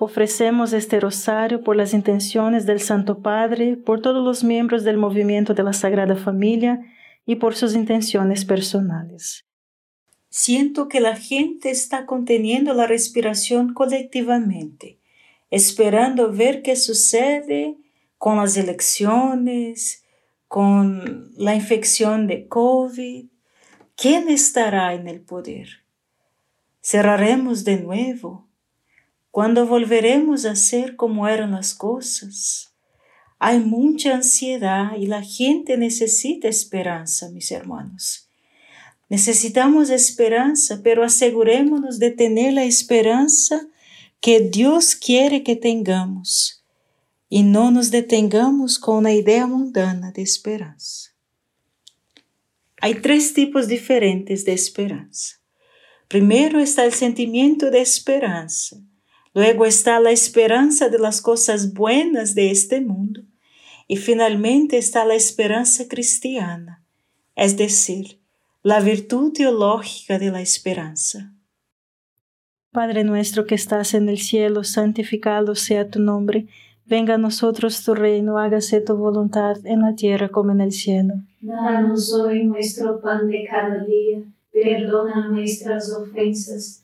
Ofrecemos este rosario por las intenciones del Santo Padre, por todos los miembros del movimiento de la Sagrada Familia y por sus intenciones personales. Siento que la gente está conteniendo la respiración colectivamente, esperando ver qué sucede con las elecciones, con la infección de COVID. ¿Quién estará en el poder? ¿Cerraremos de nuevo? ¿Cuándo volveremos a ser como eran las cosas? Hay mucha ansiedad y la gente necesita esperanza, mis hermanos. Necesitamos esperanza, pero asegurémonos de tener la esperanza que Dios quiere que tengamos y no nos detengamos con una idea mundana de esperanza. Hay tres tipos diferentes de esperanza. Primero está el sentimiento de esperanza Luego está la esperanza de las cosas buenas de este mundo. Y finalmente está la esperanza cristiana, es decir, la virtud teológica de la esperanza. Padre nuestro que estás en el cielo, santificado sea tu nombre. Venga a nosotros tu reino, hágase tu voluntad en la tierra como en el cielo. Danos hoy nuestro pan de cada día, perdona nuestras ofensas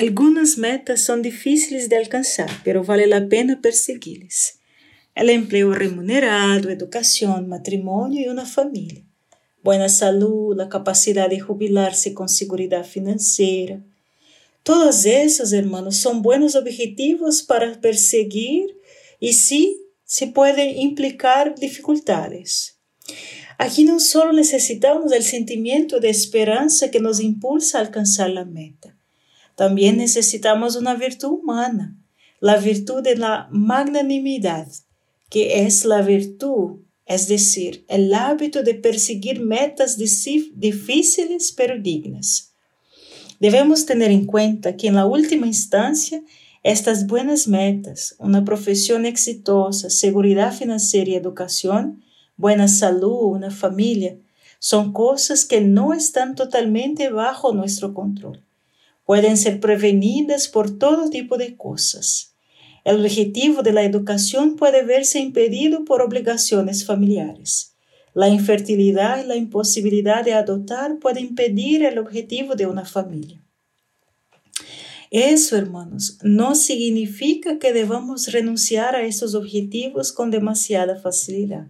Algunas metas son difíciles de alcanzar, pero vale la pena perseguirlas. El empleo remunerado, educación, matrimonio y una familia. Buena salud, la capacidad de jubilarse con seguridad financiera. Todos esos, hermanos, son buenos objetivos para perseguir y sí se pueden implicar dificultades. Aquí no solo necesitamos el sentimiento de esperanza que nos impulsa a alcanzar la meta, también necesitamos una virtud humana, la virtud de la magnanimidad, que es la virtud, es decir, el hábito de perseguir metas difíciles pero dignas. Debemos tener en cuenta que en la última instancia, estas buenas metas, una profesión exitosa, seguridad financiera y educación, buena salud, una familia, son cosas que no están totalmente bajo nuestro control. Pueden ser prevenidas por todo tipo de cosas. El objetivo de la educación puede verse impedido por obligaciones familiares. La infertilidad y la imposibilidad de adoptar pueden impedir el objetivo de una familia. Eso, hermanos, no significa que debamos renunciar a esos objetivos con demasiada facilidad,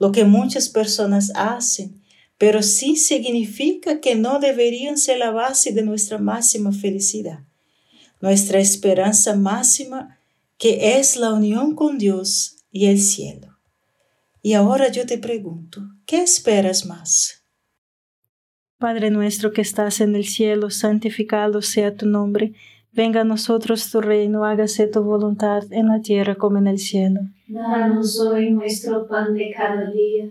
lo que muchas personas hacen, pero sí significa que no deberían ser la base de nuestra máxima felicidad. Nuestra esperanza máxima que es la unión con Dios y el cielo. Y ahora yo te pregunto, ¿qué esperas más? Padre nuestro que estás en el cielo, santificado sea tu nombre, venga a nosotros tu reino, hágase tu voluntad en la tierra como en el cielo. Danos hoy nuestro pan de cada día,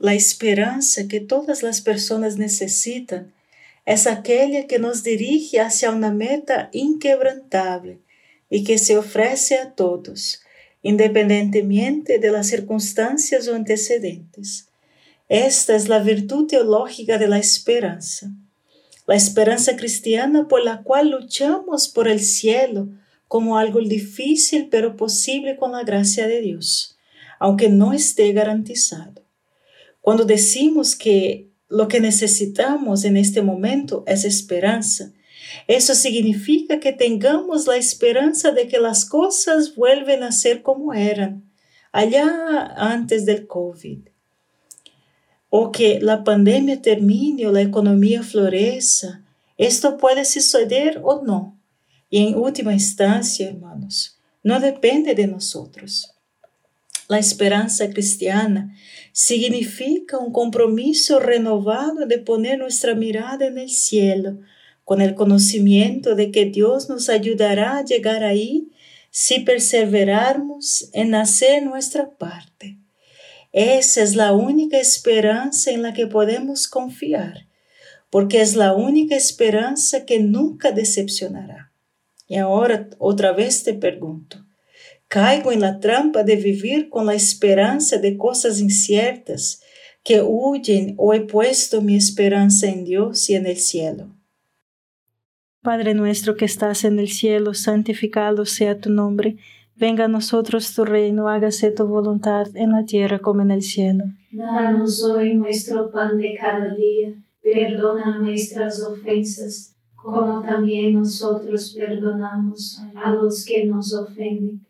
La esperanza que todas las personas necesitan es aquella que nos dirige hacia una meta inquebrantable y que se ofrece a todos, independientemente de las circunstancias o antecedentes. Esta es la virtud teológica de la esperanza, la esperanza cristiana por la cual luchamos por el cielo como algo difícil pero posible con la gracia de Dios, aunque no esté garantizado. Cuando decimos que lo que necesitamos en este momento es esperanza, eso significa que tengamos la esperanza de que las cosas vuelven a ser como eran allá antes del COVID. O que la pandemia termine o la economía florezca. Esto puede suceder o no. Y en última instancia, hermanos, no depende de nosotros. La esperanza cristiana significa un compromiso renovado de poner nuestra mirada en el cielo, con el conocimiento de que Dios nos ayudará a llegar ahí si perseveramos en hacer nuestra parte. Esa es la única esperanza en la que podemos confiar, porque es la única esperanza que nunca decepcionará. Y ahora otra vez te pregunto, Caigo en la trampa de vivir con la esperanza de cosas inciertas que huyen o he puesto mi esperanza en Dios y en el cielo. Padre nuestro que estás en el cielo, santificado sea tu nombre. Venga a nosotros tu reino, hágase tu voluntad en la tierra como en el cielo. Danos hoy nuestro pan de cada día, perdona nuestras ofensas, como también nosotros perdonamos a los que nos ofenden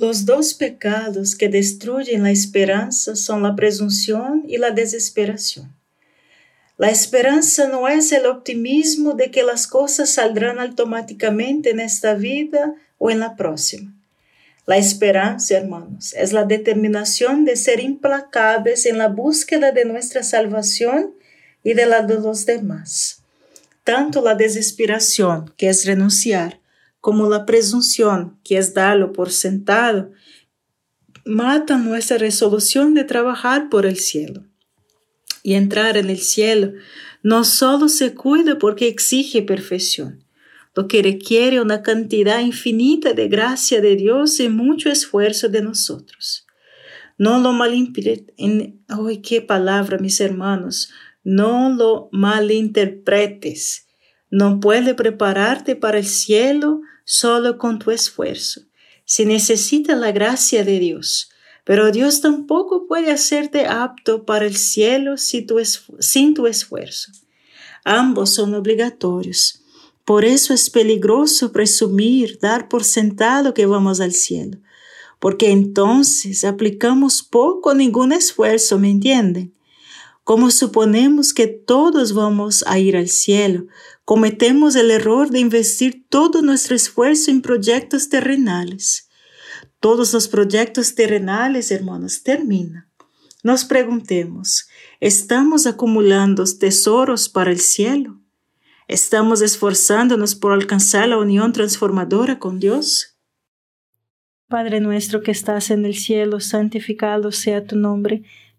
Los dos pecados que destruyen la esperanza son la presunción y la desesperación. La esperanza no es el optimismo de que las cosas saldrán automáticamente en esta vida o en la próxima. La esperanza, hermanos, es la determinación de ser implacables en la búsqueda de nuestra salvación y de la de los demás. Tanto la desesperación, que es renunciar, como la presunción, que es darlo por sentado, mata nuestra resolución de trabajar por el cielo. Y entrar en el cielo no solo se cuida porque exige perfección, lo que requiere una cantidad infinita de gracia de Dios y mucho esfuerzo de nosotros. No lo malinterpretes, ¡ay, qué palabra, mis hermanos! No lo malinterpretes. No puede prepararte para el cielo solo con tu esfuerzo. Se necesita la gracia de Dios, pero Dios tampoco puede hacerte apto para el cielo sin tu esfuerzo. Ambos son obligatorios. Por eso es peligroso presumir, dar por sentado que vamos al cielo, porque entonces aplicamos poco o ningún esfuerzo, ¿me entienden? Como suponemos que todos vamos a ir al cielo, cometemos el error de investir todo nuestro esfuerzo en proyectos terrenales. Todos los proyectos terrenales, hermanos, terminan. Nos preguntemos, ¿estamos acumulando tesoros para el cielo? ¿Estamos esforzándonos por alcanzar la unión transformadora con Dios? Padre nuestro que estás en el cielo, santificado sea tu nombre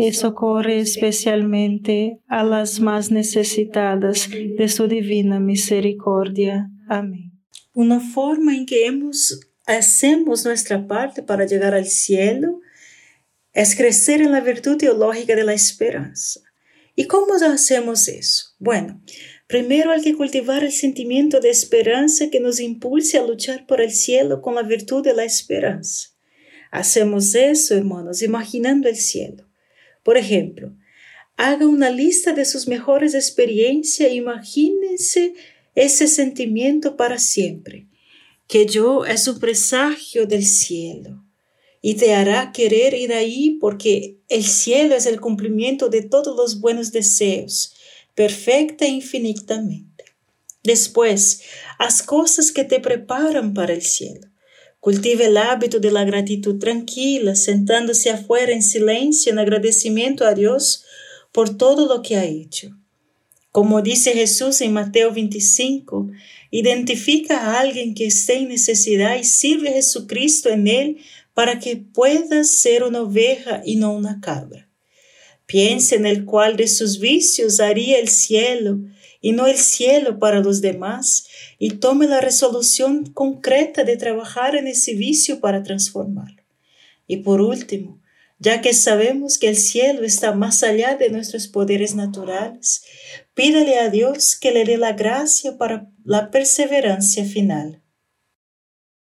y socorre especialmente a las más necesitadas de su divina misericordia. Amén. Una forma en que hemos hacemos nuestra parte para llegar al cielo es crecer en la virtud teológica de la esperanza. ¿Y cómo hacemos eso? Bueno, primero hay que cultivar el sentimiento de esperanza que nos impulse a luchar por el cielo con la virtud de la esperanza. Hacemos eso, hermanos, imaginando el cielo. Por ejemplo, haga una lista de sus mejores experiencias e imagínense ese sentimiento para siempre que yo es un presagio del cielo y te hará querer ir ahí porque el cielo es el cumplimiento de todos los buenos deseos, perfecta e infinitamente. Después, haz cosas que te preparan para el cielo. Cultive el hábito de la gratitud tranquila, sentándose afuera en silencio en agradecimiento a Dios por todo lo que ha hecho. Como dice Jesús en Mateo 25, Identifica a alguien que esté en necesidad y sirve a Jesucristo en él para que pueda ser una oveja y no una cabra. Piense en el cual de sus vicios haría el cielo y no el cielo para los demás y tome la resolución concreta de trabajar en ese vicio para transformarlo. Y por último, ya que sabemos que el cielo está más allá de nuestros poderes naturales, pídale a Dios que le dé la gracia para la perseverancia final.